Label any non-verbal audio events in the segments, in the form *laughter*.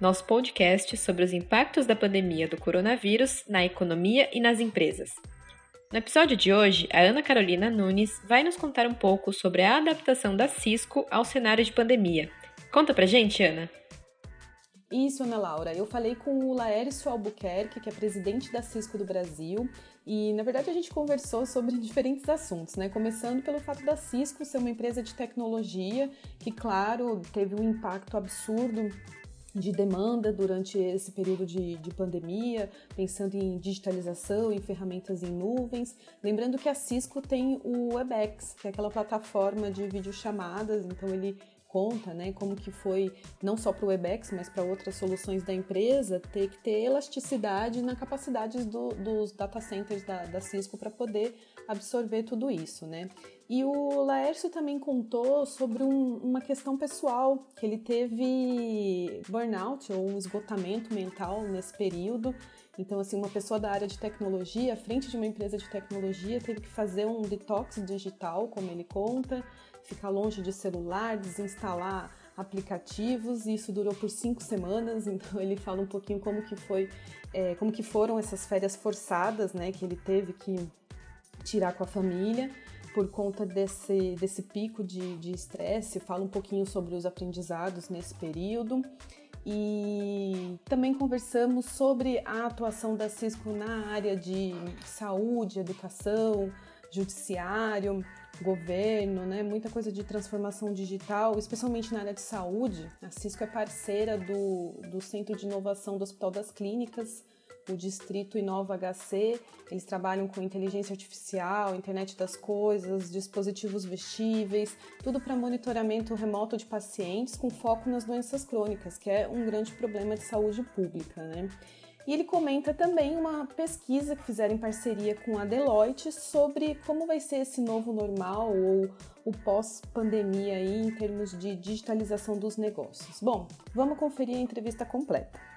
nosso podcast sobre os impactos da pandemia do coronavírus na economia e nas empresas. No episódio de hoje, a Ana Carolina Nunes vai nos contar um pouco sobre a adaptação da Cisco ao cenário de pandemia. Conta pra gente, Ana! Isso, Ana Laura. Eu falei com o Laércio Albuquerque, que é presidente da Cisco do Brasil, e na verdade a gente conversou sobre *laughs* diferentes assuntos, né? Começando pelo fato da Cisco ser uma empresa de tecnologia que, claro, teve um impacto absurdo de demanda durante esse período de, de, pandemia, pensando em digitalização, em ferramentas em nuvens. Lembrando que a Cisco tem o Webex, que é aquela plataforma de videochamadas, então ele conta, né, como que foi não só para o Webex, mas para outras soluções da empresa, ter que ter elasticidade na capacidade do, dos data centers da, da Cisco para poder absorver tudo isso, né? E o Laércio também contou sobre um, uma questão pessoal, que ele teve burnout ou um esgotamento mental nesse período. Então, assim, uma pessoa da área de tecnologia, à frente de uma empresa de tecnologia, teve que fazer um detox digital, como ele conta, ficar longe de celular, desinstalar aplicativos. E isso durou por cinco semanas. *laughs* Então, ele fala um pouquinho como que foi, é, como que foram essas férias forçadas, né, que ele teve que tirar com a família por conta desse, desse pico de estresse, fala um pouquinho sobre os aprendizados nesse período. E também conversamos sobre a atuação da Cisco na área de saúde, educação, judiciário, governo, né? muita coisa de transformação digital, especialmente na área de saúde. A Cisco é parceira do, do Centro de Inovação do Hospital das Clínicas, o Distrito Inova HC, eles trabalham com inteligência artificial, internet das coisas, dispositivos vestíveis, tudo para monitoramento remoto de pacientes com foco nas doenças crônicas, que é um grande problema de saúde pública, né? E ele comenta também uma pesquisa que fizeram em parceria com a Deloitte sobre como vai ser esse novo normal ou o pós-pandemia aí em termos de digitalização dos negócios. Bom, vamos conferir a entrevista completa.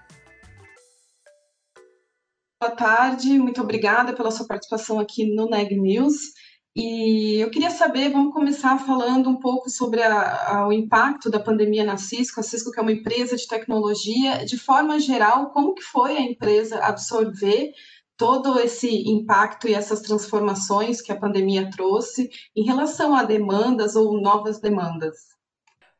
Boa tarde, muito obrigada pela sua participação aqui no Neg News. E eu queria saber, vamos começar falando um pouco sobre a, a, o impacto da pandemia na Cisco. A Cisco que é uma empresa de tecnologia, de forma geral, como que foi a empresa absorver todo esse impacto e essas transformações que a pandemia trouxe em relação a demandas ou novas demandas?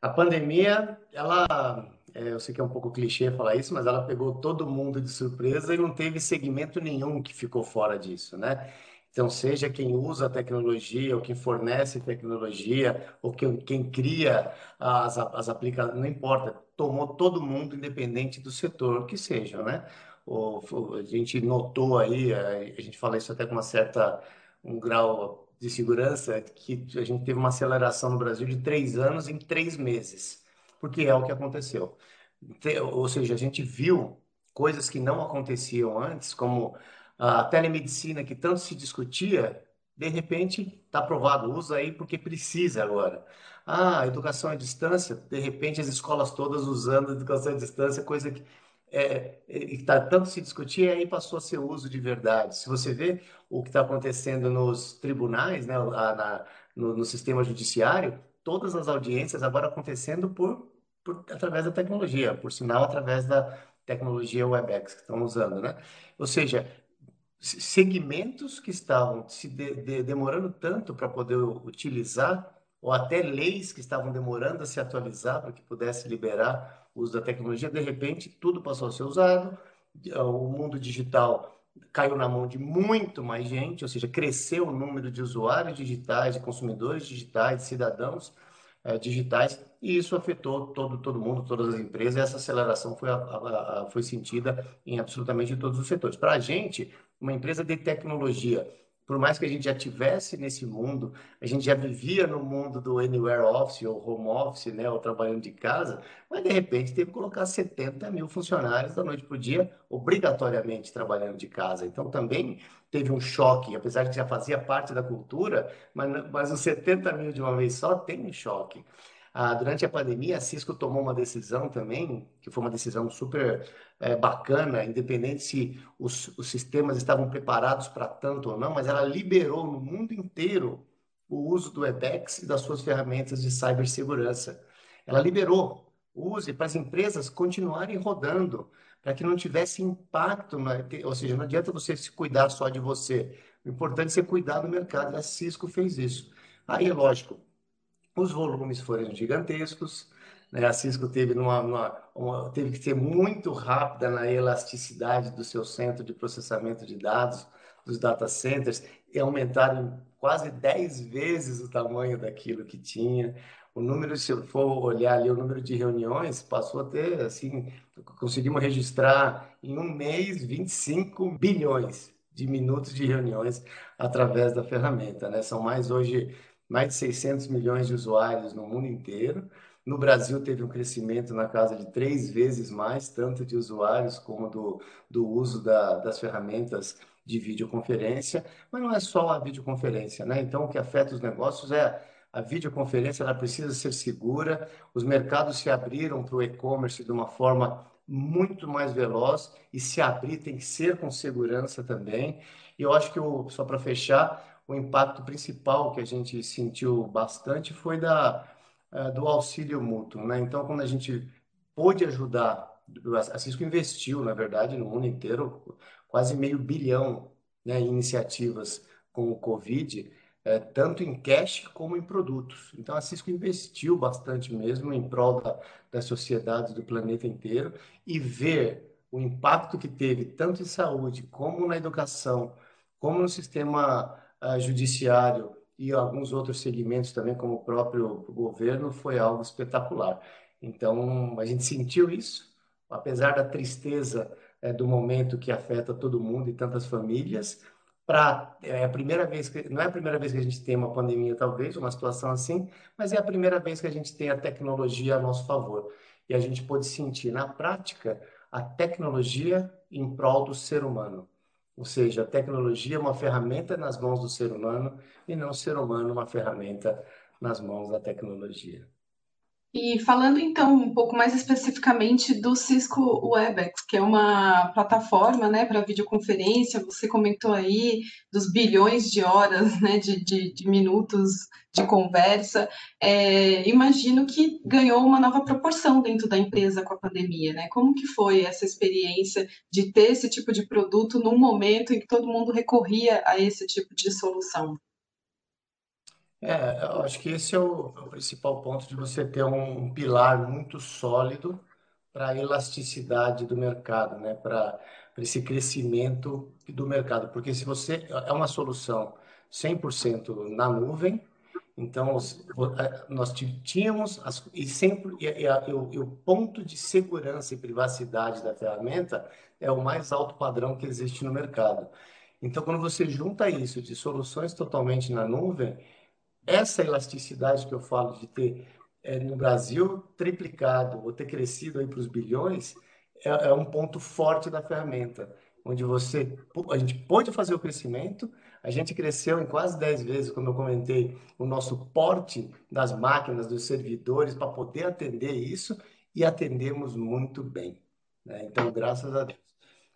A pandemia, ela é, eu sei que é um pouco clichê falar isso, mas ela pegou todo mundo de surpresa e não teve segmento nenhum que ficou fora disso, né? Então, seja quem usa a tecnologia, ou quem fornece tecnologia, ou quem, quem cria as, as aplicações, não importa, tomou todo mundo, independente do setor que seja, né? O, a gente notou aí, a gente fala isso até com uma certa, um grau de segurança, que a gente teve uma aceleração no Brasil de três anos em três meses porque é o que aconteceu. Ou seja, a gente viu coisas que não aconteciam antes, como a telemedicina que tanto se discutia, de repente está aprovado, usa aí porque precisa agora. Ah, educação à distância, de repente as escolas todas usando educação à distância, coisa que é, está tanto se discutir, aí passou a ser uso de verdade. Se você vê o que está acontecendo nos tribunais, né, na, no, no sistema judiciário, todas as audiências agora acontecendo por por, através da tecnologia, por sinal, através da tecnologia WebEx que estão usando, né? Ou seja, segmentos que estavam se de, de, demorando tanto para poder utilizar, ou até leis que estavam demorando a se atualizar para que pudesse liberar o uso da tecnologia, de repente tudo passou a ser usado, o mundo digital caiu na mão de muito mais gente, ou seja, cresceu o número de usuários digitais, de consumidores digitais, de cidadãos é, digitais, e isso afetou todo, todo mundo, todas as empresas, e essa aceleração foi, a, a, a, foi sentida em absolutamente todos os setores. Para a gente, uma empresa de tecnologia por mais que a gente já tivesse nesse mundo, a gente já vivia no mundo do anywhere office ou home office, né, ou trabalhando de casa, mas de repente teve que colocar 70 mil funcionários da noite para o dia, obrigatoriamente trabalhando de casa. Então também teve um choque, apesar de que já fazia parte da cultura, mas, mas os 70 mil de uma vez só tem um choque. Ah, durante a pandemia, a Cisco tomou uma decisão também, que foi uma decisão super é, bacana, independente se os, os sistemas estavam preparados para tanto ou não, mas ela liberou no mundo inteiro o uso do Webex e das suas ferramentas de cibersegurança. Ela liberou o uso para as empresas continuarem rodando, para que não tivesse impacto, na, ou seja, não adianta você se cuidar só de você, o importante é você cuidar do mercado, a Cisco fez isso. Aí, é lógico, os volumes foram gigantescos, né? A Cisco teve, numa, uma, teve que ser muito rápida na elasticidade do seu centro de processamento de dados, dos data centers, e aumentaram quase 10 vezes o tamanho daquilo que tinha. O número, se eu for olhar ali, o número de reuniões passou a ter, assim, conseguimos registrar em um mês 25 bilhões de minutos de reuniões através da ferramenta, né? São mais hoje mais de 600 milhões de usuários no mundo inteiro. No Brasil, teve um crescimento na casa de três vezes mais, tanto de usuários como do, do uso da, das ferramentas de videoconferência. Mas não é só a videoconferência, né? Então, o que afeta os negócios é a videoconferência, ela precisa ser segura. Os mercados se abriram para o e-commerce de uma forma muito mais veloz e se abrir tem que ser com segurança também. E eu acho que, o, só para fechar, o impacto principal que a gente sentiu bastante foi da, uh, do auxílio mútuo, né? Então, quando a gente pôde ajudar, a Cisco investiu, na verdade, no mundo inteiro, quase meio bilhão né, em iniciativas com o Covid, é, tanto em cash como em produtos. Então, a Cisco investiu bastante mesmo em prol da, das sociedades do planeta inteiro e ver o impacto que teve tanto em saúde como na educação, como no sistema judiciário e alguns outros segmentos também, como o próprio governo, foi algo espetacular. Então, a gente sentiu isso, apesar da tristeza é, do momento que afeta todo mundo e tantas famílias. Pra, é a primeira vez que, não é a primeira vez que a gente tem uma pandemia, talvez, uma situação assim, mas é a primeira vez que a gente tem a tecnologia a nosso favor. E a gente pode sentir na prática a tecnologia em prol do ser humano. Ou seja, a tecnologia é uma ferramenta nas mãos do ser humano e não o ser humano uma ferramenta nas mãos da tecnologia. E falando então um pouco mais especificamente do Cisco Webex, que é uma plataforma né, para videoconferência, você comentou aí dos bilhões de horas, né, de, de, de minutos de conversa. É, imagino que ganhou uma nova proporção dentro da empresa com a pandemia, né? Como que foi essa experiência de ter esse tipo de produto num momento em que todo mundo recorria a esse tipo de solução? É, eu acho que esse é o, é o principal ponto de você ter um pilar muito sólido para a elasticidade do mercado, né? Para esse crescimento do mercado. Porque se você é uma solução 100% na nuvem, então nós tínhamos as, e sempre e, e, e, o, e o ponto de segurança e privacidade da ferramenta é o mais alto padrão que existe no mercado. Então, quando você junta isso de soluções totalmente na nuvem, essa elasticidade que eu falo de ter é, no Brasil triplicado ou ter crescido aí para os bilhões é, é, um ponto forte da ferramenta, onde você a gente pôde fazer o crescimento, a gente cresceu em quase 10 vezes, como eu comentei, o nosso porte das máquinas, dos servidores para poder atender isso e atendemos muito bem. Né? Então, graças a Deus.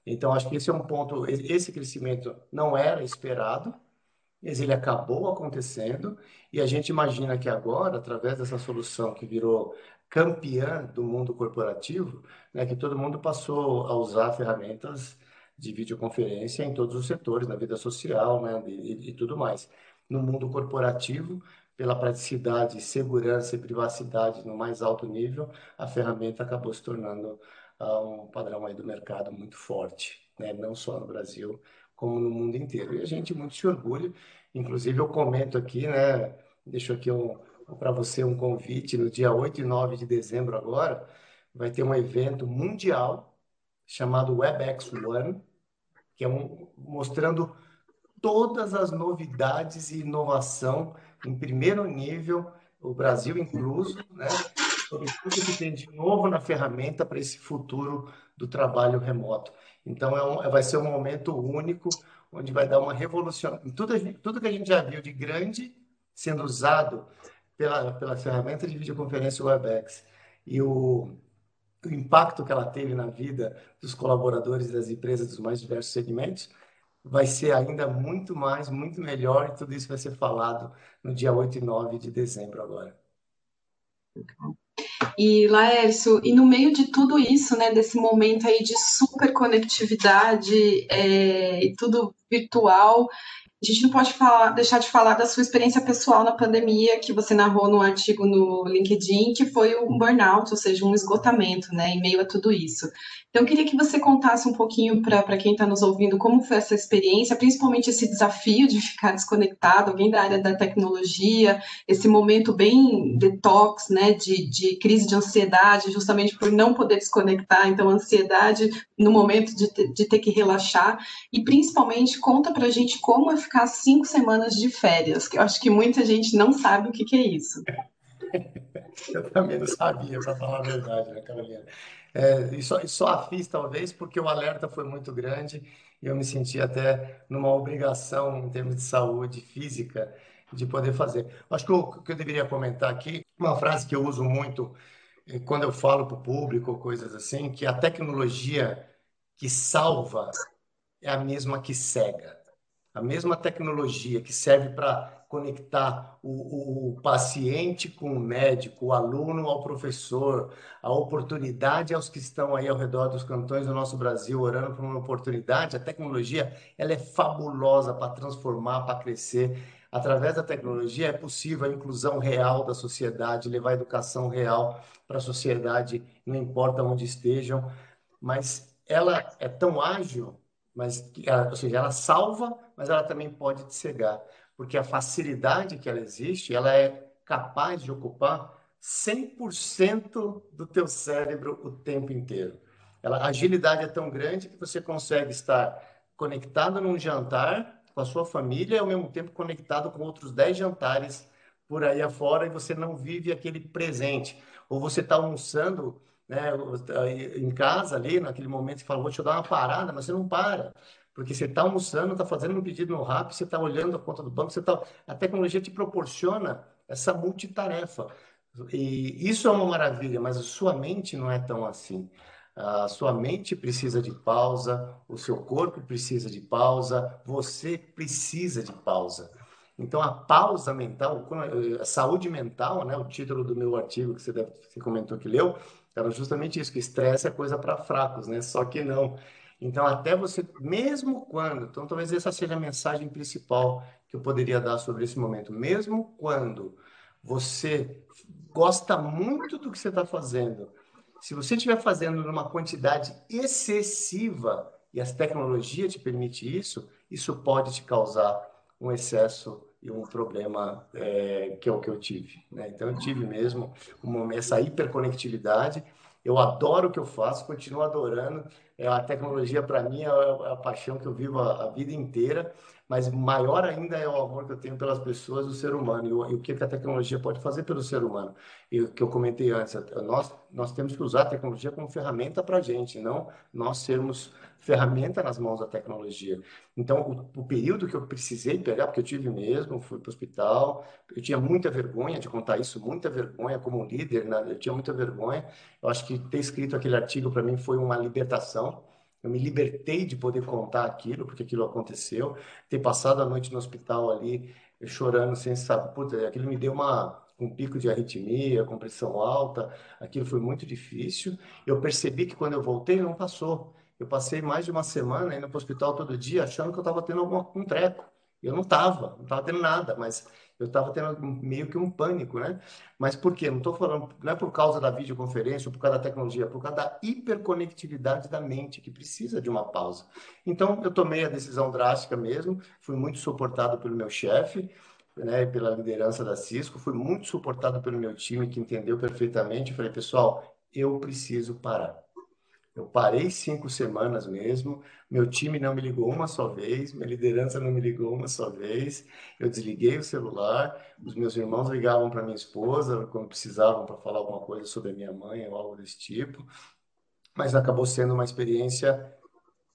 Então, acho que esse é um ponto, esse crescimento não era esperado, ele acabou acontecendo e a gente imagina que agora, através dessa solução que virou campeã do mundo corporativo, né, que todo mundo passou a usar ferramentas de videoconferência em todos os setores, na vida social, né, e, e tudo mais. No mundo corporativo, pela praticidade, segurança e privacidade no mais alto nível, a ferramenta acabou se tornando uh, um padrão aí do mercado muito forte, né? não só no Brasil, como no mundo inteiro. E a gente muito se orgulha, inclusive eu comento aqui, né, deixo aqui um, para você um convite, no dia 8 e 9 de dezembro agora, vai ter um evento mundial chamado WebEx One, que é um, mostrando todas as novidades e inovação em primeiro nível, o Brasil incluso, né? sobre tudo que tem de novo na ferramenta para esse futuro do trabalho remoto. Então, é um, vai ser um momento único, onde vai dar uma revolução. Tudo, tudo que a gente já viu de grande sendo usado pela, pela ferramenta de videoconferência WebEx e o, o impacto que ela teve na vida dos colaboradores das empresas dos mais diversos segmentos, vai ser ainda muito mais, muito melhor, e tudo isso vai ser falado no dia 8 e 9 de dezembro agora. E, Laércio, e no meio de tudo isso, né, desse momento aí de super conectividade é, e tudo virtual, a gente não pode falar, deixar de falar da sua experiência pessoal na pandemia, que você narrou no artigo no LinkedIn, que foi um burnout, ou seja, um esgotamento, né, em meio a tudo isso. Então, eu queria que você contasse um pouquinho para quem está nos ouvindo como foi essa experiência, principalmente esse desafio de ficar desconectado, alguém da área da tecnologia, esse momento bem detox, né, de, de crise de ansiedade, justamente por não poder desconectar, então, ansiedade no momento de, de ter que relaxar, e principalmente conta para a gente como é ficar cinco semanas de férias, que eu acho que muita gente não sabe o que, que é isso. *laughs* Eu também não sabia, para falar a verdade, né, Carolina? É, e, só, e só fiz, talvez, porque o alerta foi muito grande e eu me senti até numa obrigação, em termos de saúde física, de poder fazer. Acho que o que eu deveria comentar aqui, uma frase que eu uso muito eh, quando eu falo para o público, coisas assim, que a tecnologia que salva é a mesma que cega. A mesma tecnologia que serve para conectar o, o, paciente com o médico, o aluno ao professor, a oportunidade aos que estão aí ao redor dos cantões do nosso Brasil orando por uma oportunidade. A tecnologia ela é fabulosa para transformar, para crescer. Através da tecnologia é possível a inclusão real da sociedade, levar a educação real para a sociedade, não importa onde estejam, mas ela é tão ágil, mas ou seja, ela salva, mas ela também pode te cegar porque a facilidade que ela existe, ela é capaz de ocupar 100% do teu cérebro o tempo inteiro. Ela, a agilidade é tão grande que você consegue estar conectado num jantar com a sua família e ao mesmo tempo conectado com outros 10 jantares por aí afora e você não vive aquele presente. Ou você está almoçando né, em casa ali, naquele momento que fala, vou te dar uma parada, mas você não para. Porque você está almoçando, está fazendo um pedido no RAP, você está olhando a conta do banco, você tá... a tecnologia te proporciona essa multitarefa. E isso é uma maravilha, mas a sua mente não é tão assim. A sua mente precisa de pausa, o seu corpo precisa de pausa, você precisa de pausa. Então, a pausa mental, a saúde mental, né, o título do meu artigo que você, deve, você comentou que leu, era justamente isso, que estresse é coisa para fracos, né? Só que não. Então, até você, mesmo quando, então talvez essa seja a mensagem principal que eu poderia dar sobre esse momento, mesmo quando você gosta muito do que você está fazendo, se você estiver fazendo numa quantidade excessiva e as tecnologias te permitem isso, isso pode te causar um excesso e um problema é, que é o que eu tive. Né? Então, eu tive mesmo uma, essa hiperconectividade. Eu adoro o que eu faço, continuo adorando. É, a tecnologia, para mim, é a, a, paixão que eu vivo a, vida inteira, mas maior ainda é o amor que eu tenho pelas pessoas, do ser humano, e o, e o que a tecnologia pode fazer pelo ser humano. E o que eu comentei antes, nós, nós temos que usar a tecnologia como ferramenta para a gente, não nós sermos ferramenta nas mãos da tecnologia. Então, o, o, período que eu precisei pegar, porque eu tive mesmo, fui para o hospital, eu tinha muita vergonha de contar isso, muita vergonha como líder, né? eu tinha muita vergonha. Eu acho que ter escrito aquele artigo para mim foi uma libertação. Eu me libertei de poder contar aquilo, porque aquilo aconteceu. Ter passado a noite no hospital ali, chorando sem saber, puta, aquilo me deu uma com pico de arritmia, com pressão alta, aquilo foi muito difícil. Eu percebi que quando eu voltei não passou. Eu passei mais de uma semana indo para o hospital todo dia, achando que eu estava tendo algum um treco. Eu não estava, não estava tendo nada, mas eu estava tendo meio que um pânico, né? Mas por quê? Não estou falando, não é por causa da videoconferência ou por causa da tecnologia, é por causa da hiperconectividade da mente, que precisa de uma pausa. Então, eu tomei a decisão drástica mesmo, fui muito suportado pelo meu chefe, né, pela liderança da Cisco, fui muito suportado pelo meu time, que entendeu perfeitamente. Eu falei, pessoal, eu preciso parar Eu parei cinco semanas mesmo. Meu time não me ligou uma só vez, minha liderança não me ligou uma só vez. Eu desliguei o celular. Os meus irmãos ligavam para minha esposa quando precisavam para falar alguma coisa sobre a minha mãe ou algo desse tipo. Mas acabou sendo uma experiência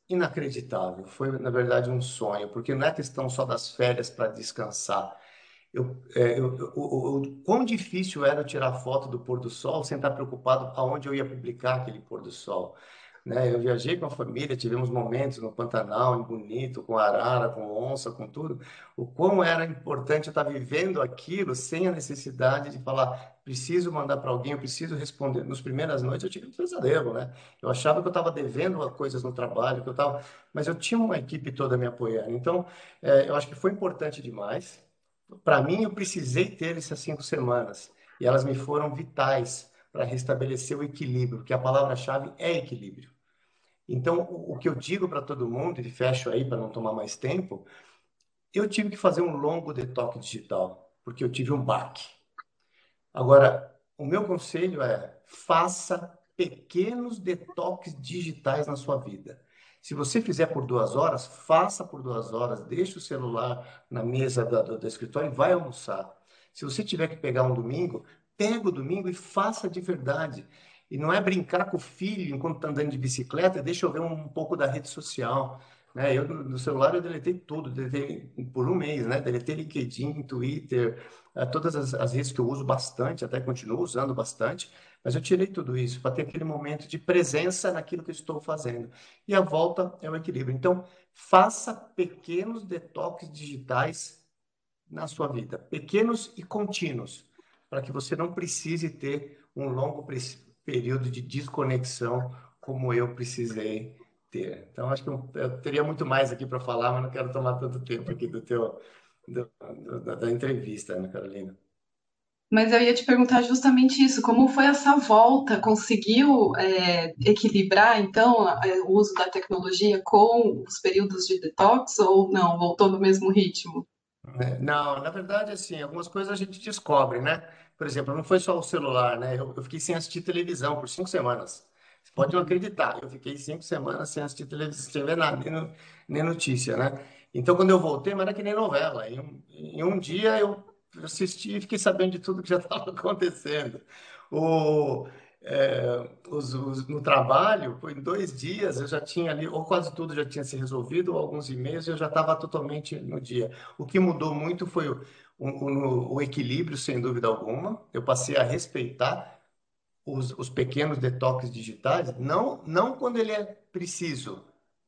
inacreditável. Foi, na verdade, um sonho, porque não é questão só das férias para descansar. Eu, é, eu, eu, o, quão difícil era tirar foto do pôr do sol sem estar preocupado aonde eu ia publicar aquele pôr do sol. Né? Eu viajei com a família, tivemos momentos no Pantanal, em Bonito, com arara, com onça, com tudo. O quão era importante eu estar vivendo aquilo sem a necessidade de falar, preciso mandar para alguém, eu preciso responder. Nas primeiras noites eu tive um pesadelo, né? Eu achava que eu estava devendo coisas no trabalho, que eu estava, mas eu tinha uma equipe toda me apoiando. Então, é, eu acho que foi importante demais. Para mim, eu precisei ter essas cinco semanas e elas me foram vitais para restabelecer o equilíbrio, porque a palavra-chave é equilíbrio. Então, o, o que eu digo para todo mundo, e fecho aí para não tomar mais tempo, eu tive que fazer um longo detox digital, porque eu tive um baque. Agora, o meu conselho é: faça pequenos detox digitais na sua vida. Se você fizer por duas horas, faça por duas horas, deixe o celular na mesa do, do escritório e vai almoçar. Se você tiver que pegar um domingo, pega o domingo e faça de verdade. E não é brincar com o filho enquanto está andando de bicicleta, deixa eu ver um, um pouco da rede social. Né? Eu, no celular, eu deletei tudo, deletei por um mês, né? Deletei LinkedIn, Twitter, eh, todas as, as redes que eu uso bastante, até continuo usando bastante, mas eu tirei tudo isso para ter aquele momento de presença naquilo que eu estou fazendo. E a volta é o equilíbrio. Então, faça pequenos detox digitais na sua vida, pequenos e contínuos, para que você não precise ter um longo período de desconexão como eu precisei ter. Então, acho que eu, eu teria muito mais aqui para falar, mas não quero tomar tanto tempo aqui do teu, do, do, da, entrevista, Ana Carolina. Mas eu ia te perguntar justamente isso, como foi essa volta? Conseguiu é, equilibrar, então, o uso da tecnologia com os períodos de detox ou não? Voltou no mesmo ritmo? É, não, na verdade, assim, algumas coisas a gente descobre, né? Por exemplo, não foi só o celular, né? Eu, eu fiquei sem assistir televisão por cinco semanas. Você pode não acreditar, eu fiquei cinco semanas sem assistir televisão, sem ver nada, nem, nem notícia, né? Então, quando eu voltei, mas era que nem novela. Em em um dia eu assisti e fiquei sabendo de tudo que já *laughs* estava acontecendo. O, é, os, os, no trabalho, em dois dias, eu já tinha ali, ou quase tudo já tinha se resolvido, ou alguns e-mails, eu já estava totalmente no dia. O que mudou muito foi o, o, o equilíbrio, sem dúvida alguma. Eu passei a respeitar os, os pequenos detox digitais, não, não quando ele é preciso.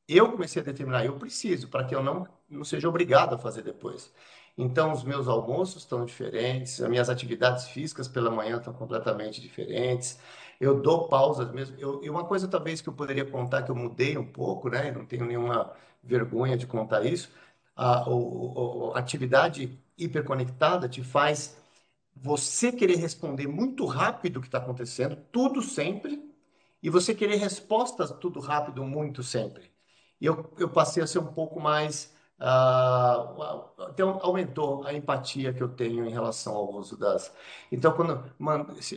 Eu comecei a determinar, eu preciso, para que eu não, não seja obrigado a fazer depois. Então, os meus almoços estão diferentes, as minhas atividades físicas pela manhã estão completamente diferentes. Eu dou pausas mesmo. Eu, e uma coisa, talvez, que eu poderia contar, que eu mudei um pouco, né? Não tenho nenhuma vergonha de contar isso. A, a, a atividade hiperconectada te faz você querer responder muito rápido o que está acontecendo, tudo sempre, e você querer respostas tudo rápido, muito sempre. E eu, eu passei a ser um pouco mais Uh, então aumentou a empatia que eu tenho em relação ao uso das. Então, quando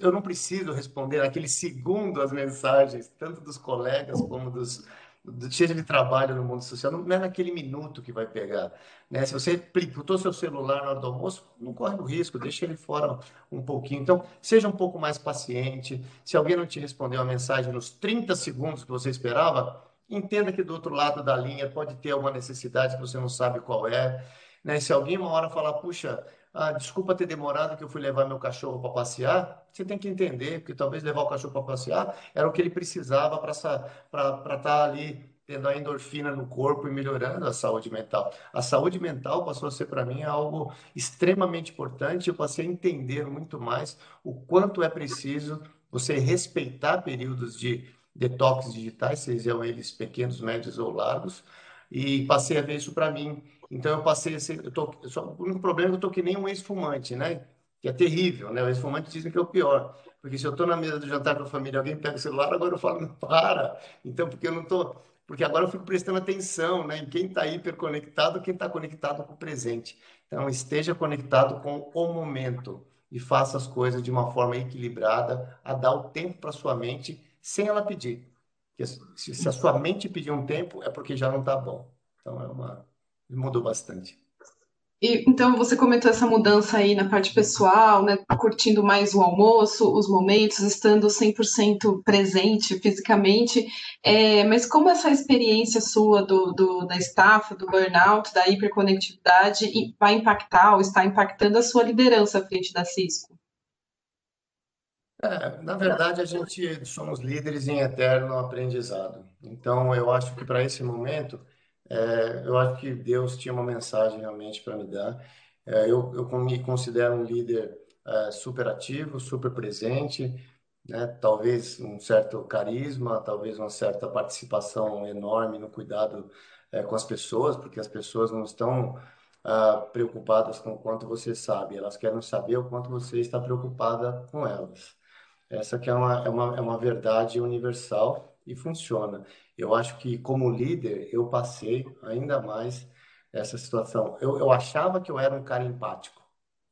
eu não preciso responder naquele segundo as mensagens, tanto dos colegas como dos, do, seja de trabalho no mundo social, não é naquele minuto que vai pegar. Né? Se você botou seu celular na hora do almoço, não corre o risco, deixa ele fora um pouquinho. Então, seja um pouco mais paciente. Se alguém não te respondeu a mensagem nos 30 segundos que você esperava, entenda que do outro lado da linha pode ter alguma necessidade que você não sabe qual é. Né? Se alguém uma hora falar, puxa, ah, desculpa ter demorado que eu fui levar meu cachorro para passear, você tem que entender, porque talvez levar o cachorro para passear era o que ele precisava para estar tá ali tendo a endorfina no corpo e melhorando a saúde mental. A saúde mental passou a ser para mim algo extremamente importante, eu passei a entender muito mais o quanto é preciso você respeitar períodos de detox digitais, sejam eles pequenos, médios ou largos, e passei a ver isso para mim. Então eu passei a ser, eu tô, só, o único problema é que eu tô que nem um ex-fumante, né? Que é terrível, né? O ex-fumante dizem que é o pior. Porque se eu estou na mesa do jantar com a família, alguém pega o celular, agora eu falo, para. Então, porque eu não estou. Porque agora eu fico prestando atenção né, em quem está hiperconectado, quem está conectado com o presente. Então, esteja conectado com o momento e faça as coisas de uma forma equilibrada, a dar o tempo para sua mente sem ela pedir. se a sua mente pedir um tempo, é porque já não está bom. Então, é uma... mudou bastante. E, então, você comentou essa mudança aí na parte pessoal, né? Curtindo mais o almoço, os momentos, estando 100% presente fisicamente. É, mas como essa experiência sua do, do, da estafa, do burnout, da hiperconectividade vai impactar ou está impactando a sua liderança à frente da Cisco? É, na verdade, a gente somos líderes em eterno aprendizado. Então, eu acho que para esse momento é, eu acho que Deus tinha uma mensagem realmente para me dar. É, eu, eu me considero um líder é, super ativo, super presente, né? Talvez um certo carisma, talvez uma certa participação enorme no cuidado é, com as pessoas, porque as pessoas não estão ah, preocupadas com o quanto você sabe, elas querem saber o quanto você está preocupada com elas. Essa que é uma, é uma, é uma verdade universal e funciona. Eu acho que, como líder, eu passei ainda mais essa situação. Eu, eu achava que eu era um cara empático.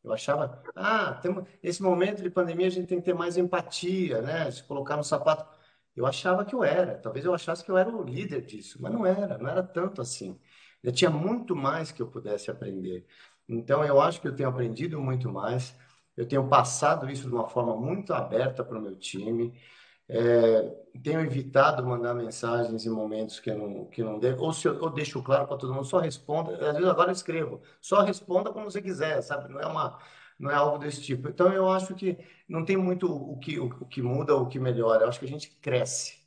Eu achava, ah, temos, nesse momento de pandemia a gente tem que ter mais empatia, né? Se colocar no sapato. Eu achava que eu era. Talvez eu achasse que eu era o líder disso, mas não era, não era tanto assim. Eu tinha muito mais que eu pudesse aprender. Então, eu acho que eu tenho aprendido muito mais. Eu tenho passado isso de uma forma muito aberta para o meu time. É, tenho evitado mandar mensagens em momentos que não, que não devo, ou se eu, eu deixo claro para todo mundo, só responda. Às vezes agora eu escrevo, só responda quando você quiser, sabe? Não é uma, não é algo desse tipo. Então eu acho que não tem muito o que, o, o que muda o que melhora. Eu acho que a gente cresce.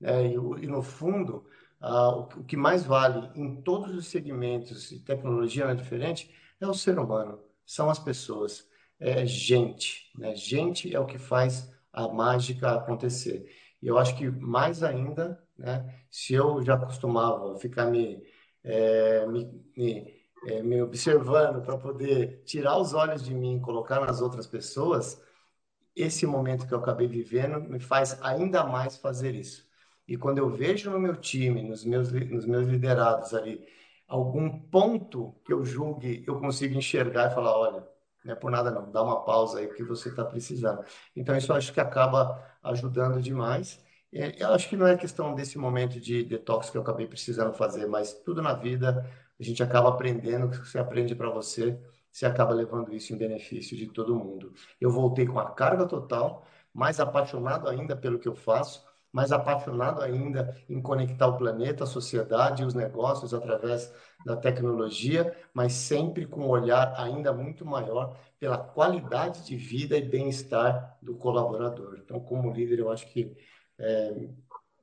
Né? E, e no fundo, o, o, que mais vale em todos os segmentos, e tecnologia não é diferente, é o ser humano, são as pessoas, é gente. Né? Gente é o que faz a mágica acontecer. E eu acho que mais ainda, né, se eu já costumava ficar me, é, me, me, é, me observando para poder tirar os olhos de mim e colocar nas outras pessoas, esse momento que eu acabei vivendo me faz ainda mais fazer isso. E quando eu vejo no meu time, nos meus, nos meus liderados ali, algum ponto que eu julgue, eu consigo enxergar e falar, olha, não é por nada não, dá uma pausa aí que você está precisando. Então isso eu acho que acaba ajudando demais. Eu acho que não é questão desse momento de detox que eu acabei precisando fazer, mas tudo na vida a gente acaba aprendendo, o que você aprende para você, você acaba levando isso em benefício de todo mundo. Eu voltei com a carga total, mais apaixonado ainda pelo que eu faço, mais apaixonado ainda em conectar o planeta, a sociedade e os negócios através da tecnologia, mas sempre com um olhar ainda muito maior pela qualidade de vida e bem-estar do colaborador. Então, como líder, eu acho que é,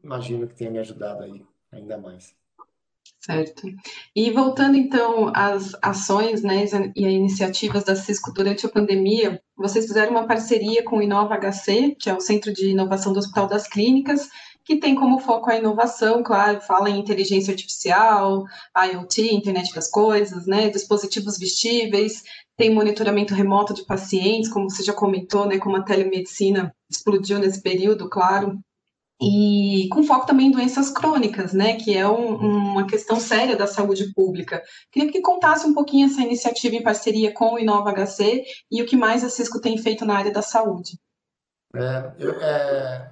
imagino que tenha me ajudado aí ainda mais. Certo. E voltando então às ações né, e iniciativas da Cisco durante a pandemia, vocês fizeram uma parceria com o Inova HC, que é o Centro de Inovação do Hospital das Clínicas, que tem como foco a inovação, claro, fala em inteligência artificial, IoT, internet das coisas, né, dispositivos vestíveis, tem monitoramento remoto de pacientes, como você já comentou, né, como a telemedicina explodiu nesse período, claro, e com foco também em doenças crônicas, né, que é um, uma questão séria da saúde pública. Queria que contasse um pouquinho essa iniciativa em parceria com o Inova HC e o que mais a Cisco tem feito na área da saúde. É, eu, é,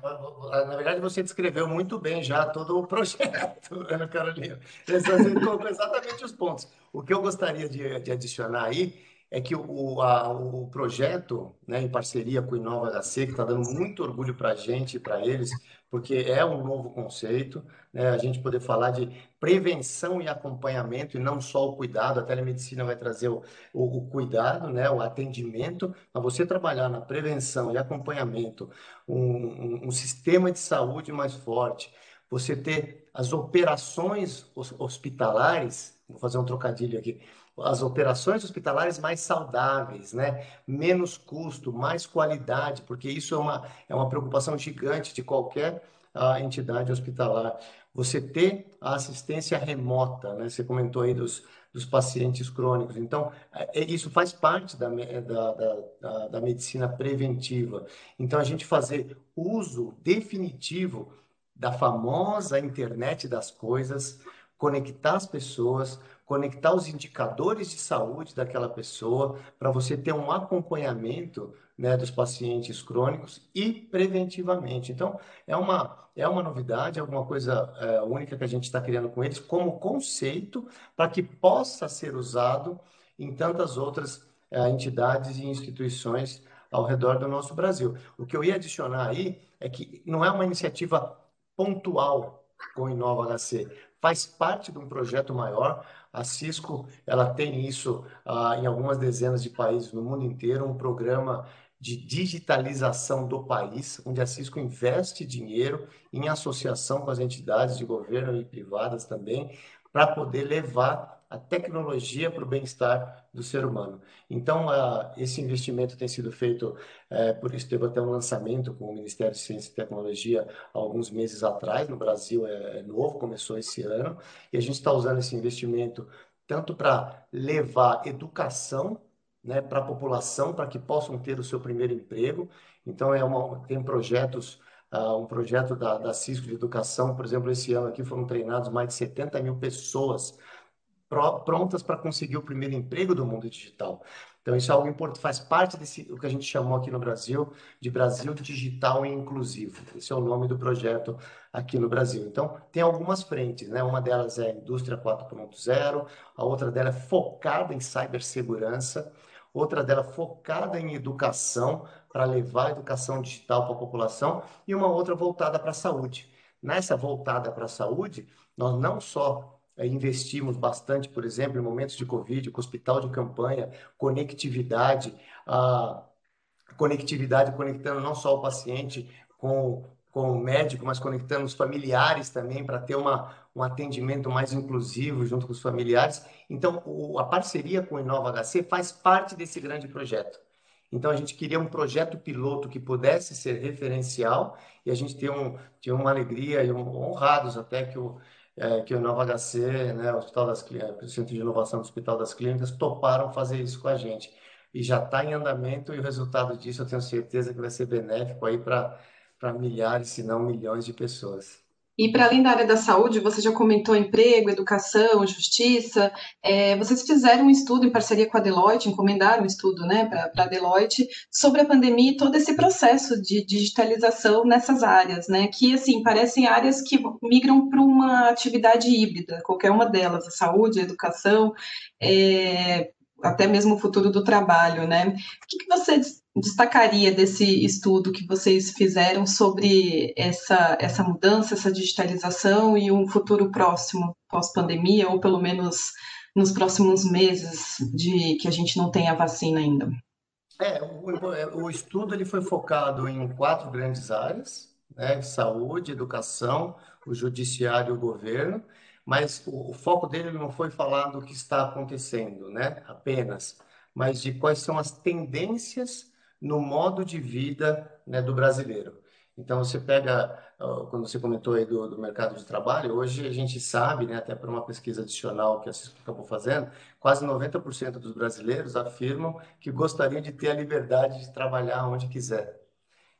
na verdade, você descreveu muito bem já todo o projeto, *laughs* Ana Carolina. Você colocou exatamente os pontos. O que eu gostaria de, de adicionar aí é que o, a, o projeto, né, em parceria com o Inova HC, que está dando muito orgulho para a gente e para eles, porque é um novo conceito, né? A gente poder falar de prevenção e acompanhamento e não só o cuidado. A telemedicina vai trazer o, o, o cuidado, né? O atendimento, mas você trabalhar na prevenção e acompanhamento, um, um, um sistema de saúde mais forte, você ter as operações hospitalares, vou fazer um trocadilho aqui, as operações hospitalares mais saudáveis, né? Menos custo, mais qualidade, porque isso é uma, é uma preocupação gigante de qualquer uh, entidade hospitalar. Você ter a assistência remota, né? Você comentou aí dos, dos pacientes crônicos. Então, é, é isso faz parte da, da, da, da medicina preventiva. Então, a gente fazer uso definitivo da famosa internet das coisas, conectar as pessoas, conectar os indicadores de saúde daquela pessoa, para você ter um acompanhamento né, dos pacientes crônicos e preventivamente. Então, é uma, é uma novidade, é alguma coisa é, única que a gente está criando com eles como conceito para que possa ser usado em tantas outras é, entidades e instituições ao redor do nosso Brasil. O que eu ia adicionar aí é que não é uma iniciativa pontual com o Inova HC, faz parte de um projeto maior. A Cisco ela tem isso ah, em algumas dezenas de países no mundo inteiro, um programa de digitalização do país, onde a Cisco investe dinheiro em associação com as entidades de governo e privadas também, para poder levar a tecnologia para o bem-estar do ser humano. Então, esse investimento tem sido feito, uh, por isso teve até um lançamento com o Ministério de Ciência e Tecnologia há alguns meses atrás, no Brasil é, é novo, começou esse ano, e a gente está usando esse investimento tanto para levar educação né, para a população, para que possam ter o seu primeiro emprego. Então, é uma, tem projetos, uh, um projeto da, da Cisco de Educação, por exemplo, esse ano aqui foram treinados mais de 70 mil pessoas prontas para conseguir o primeiro emprego do mundo digital. Então, isso é algo importante, faz parte desse, o que a gente chamou aqui no Brasil de Brasil Digital e Inclusivo. Esse é o nome do projeto aqui no Brasil. Então, tem algumas frentes, né? Uma delas é a Indústria 4.0, a outra dela é focada em cibersegurança, outra dela focada em educação, para levar a educação digital para a população, e uma outra voltada para a saúde. Nessa voltada para a saúde, nós não só investimos bastante, por exemplo, em momentos de Covid, com hospital de campanha, conectividade, a conectividade conectando não só o paciente com, com o médico, mas conectando os familiares também para ter uma, um atendimento mais inclusivo junto com os familiares. Então, o, a parceria com o Inova HC faz parte desse grande projeto. Então, a gente queria um projeto piloto que pudesse ser referencial e a gente tem, um, tem uma alegria e um, honrados até que o, é, que o Nova HC, né, o Hospital das Clínicas, o Centro de Inovação do Hospital das Clínicas, toparam fazer isso com a gente. E já está em andamento e o resultado disso eu tenho certeza que vai ser benéfico aí para milhares, se não milhões de pessoas. E para além da área da saúde, você já comentou emprego, educação, justiça. É, vocês fizeram um estudo em parceria com a Deloitte, encomendaram um estudo né, para a Deloitte sobre a pandemia e todo esse processo de digitalização nessas áreas, né? Que assim parecem áreas que migram para uma atividade híbrida, qualquer uma delas, a saúde, a educação. É, até mesmo o futuro do trabalho, né? O que, que você destacaria desse estudo que vocês fizeram sobre essa, essa mudança, essa digitalização e um futuro próximo pós-pandemia, ou pelo menos nos próximos meses de que a gente não tenha vacina ainda? É, o, o estudo ele foi focado em quatro grandes áreas, né? Saúde, educação, o judiciário e o governo mas o, o foco dele não foi falar do que está acontecendo, né? Apenas, mas de quais são as tendências no modo de vida né, do brasileiro. Então, você pega, quando você comentou aí do, do, mercado de trabalho, hoje a gente sabe, né, até por uma pesquisa adicional que a Cisco acabou fazendo, quase 90% dos brasileiros afirmam que gostariam de ter a liberdade de trabalhar onde quiser.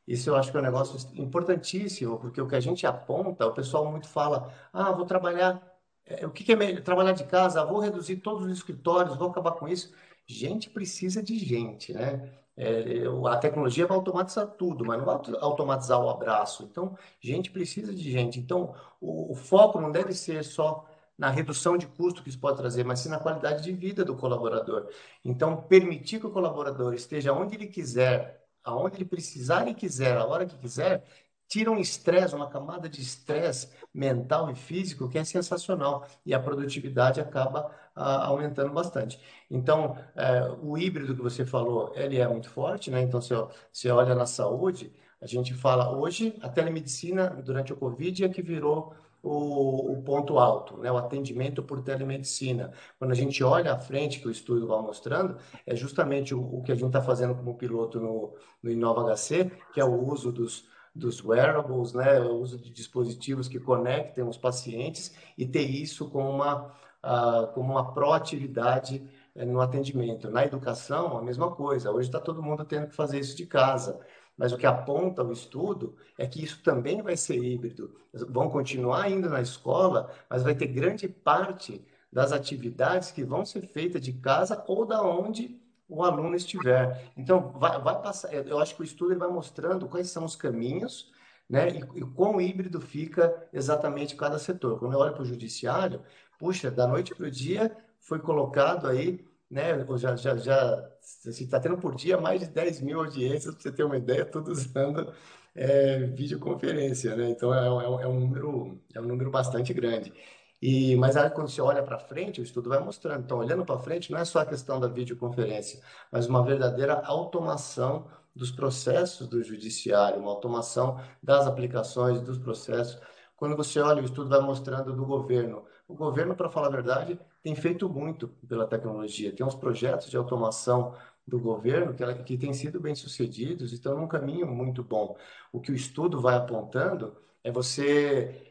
Isso eu acho que é um negócio importantíssimo, porque o que a gente aponta, o pessoal muito fala, ah, vou trabalhar é, o que, que é melhor? Trabalhar de casa, vou reduzir todos os escritórios, vou acabar com isso. Gente precisa de gente, né? É, a tecnologia vai automatizar tudo, mas não vai automatizar o abraço. Então, gente precisa de gente. Então, o, o foco não deve ser só na redução de custo que isso pode trazer, mas sim na qualidade de vida do colaborador. Então, permitir que o colaborador esteja onde ele quiser, aonde ele precisar e quiser, a hora que quiser, tira um estresse, uma camada de estresse mental e físico que é sensacional e a produtividade acaba ah, aumentando bastante. Então, é, o híbrido que você falou, ele é muito forte, né? Então, se você olha na saúde, a gente fala hoje, a telemedicina durante o Covid é que virou o, o, ponto alto, né? o atendimento por telemedicina. Quando a gente olha à frente, que o estudo vai mostrando, é justamente o, o que a gente está fazendo como piloto no, no Inova HC, que é o uso dos, dos wearables, né, o uso de dispositivos que conectem os pacientes e ter isso como uma, uh, como uma proatividade uh, no atendimento. Na educação, a mesma coisa. Hoje está todo mundo tendo que fazer isso de casa. Mas o que aponta o estudo é que isso também vai ser híbrido. Vão continuar indo na escola, mas vai ter grande parte das atividades que vão ser feitas de casa ou da onde o aluno estiver. Então, vai, vai passar. Eu acho que o estudo ele vai mostrando quais são os caminhos, né, e, e quão híbrido fica exatamente cada setor. Quando eu olho para o judiciário, puxa, da noite para o dia foi colocado aí, né, já já já está tendo por dia mais de 10 mil audiências, para você ter uma ideia, tudo usando é, videoconferência, né? Então é, é, é, um número é um número bastante grande. E, mas aí, quando você olha para frente, o estudo vai mostrando. Então, olhando para frente, não é só a questão da videoconferência, mas uma verdadeira automação dos processos do judiciário, uma automação das aplicações dos processos. Quando você olha, o estudo vai mostrando do governo. O governo, para falar a verdade, tem feito muito pela tecnologia. Tem uns projetos de automação do governo que, que têm sido bem sucedidos e estão num caminho muito bom. O que o estudo vai apontando é você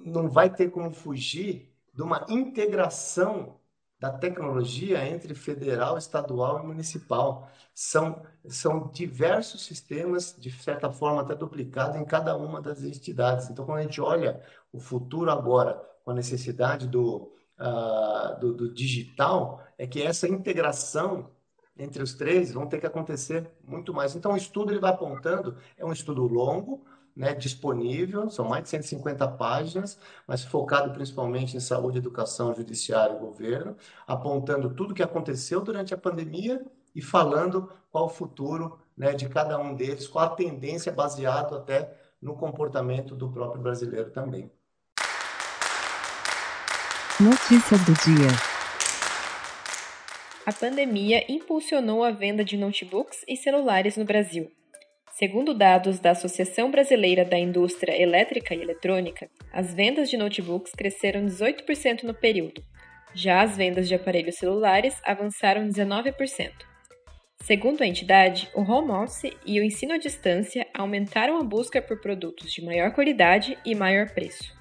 não vai ter como fugir de uma integração da tecnologia entre federal, estadual e municipal. São, são diversos sistemas, de certa forma, até duplicados em cada uma das entidades. Então, quando a gente olha o futuro agora, com a necessidade do, uh, do, do digital, é que essa integração entre os três vão ter que acontecer muito mais. Então, o estudo ele vai apontando, é um estudo longo, né, disponível, são mais de 150 páginas, mas focado principalmente em saúde, educação, judiciário e governo, apontando tudo o que aconteceu durante a pandemia e falando qual o futuro né, de cada um deles, qual a tendência baseado até no comportamento do próprio brasileiro também. Notícias do dia. A pandemia impulsionou a venda de notebooks e celulares no Brasil. Segundo dados da Associação Brasileira da Indústria Elétrica e Eletrônica, as vendas de notebooks cresceram 18% no período. Já as vendas de aparelhos celulares avançaram 19%. Segundo a entidade, o home office e o ensino à distância aumentaram a busca por produtos de maior qualidade e maior preço.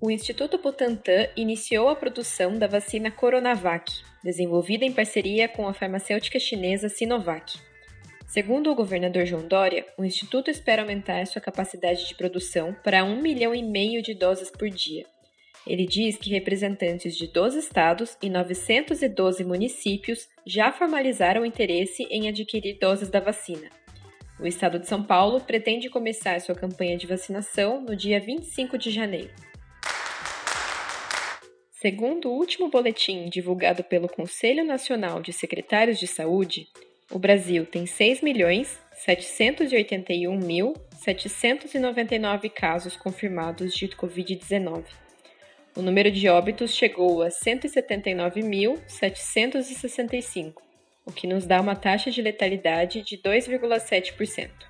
O Instituto Butantan iniciou a produção da vacina Coronavac, desenvolvida em parceria com a farmacêutica chinesa Sinovac. Segundo o governador João Dória, o Instituto espera aumentar sua capacidade de produção para 1 milhão e meio de doses por dia. Ele diz que representantes de 12 estados e 912 municípios já formalizaram interesse em adquirir doses da vacina. O estado de São Paulo pretende começar sua campanha de vacinação no dia 25 de janeiro. Segundo o último boletim divulgado pelo Conselho Nacional de Secretários de Saúde, o Brasil tem 6.781.799 casos confirmados de Covid-19. O número de óbitos chegou a 179.765, o que nos dá uma taxa de letalidade de 2,7%.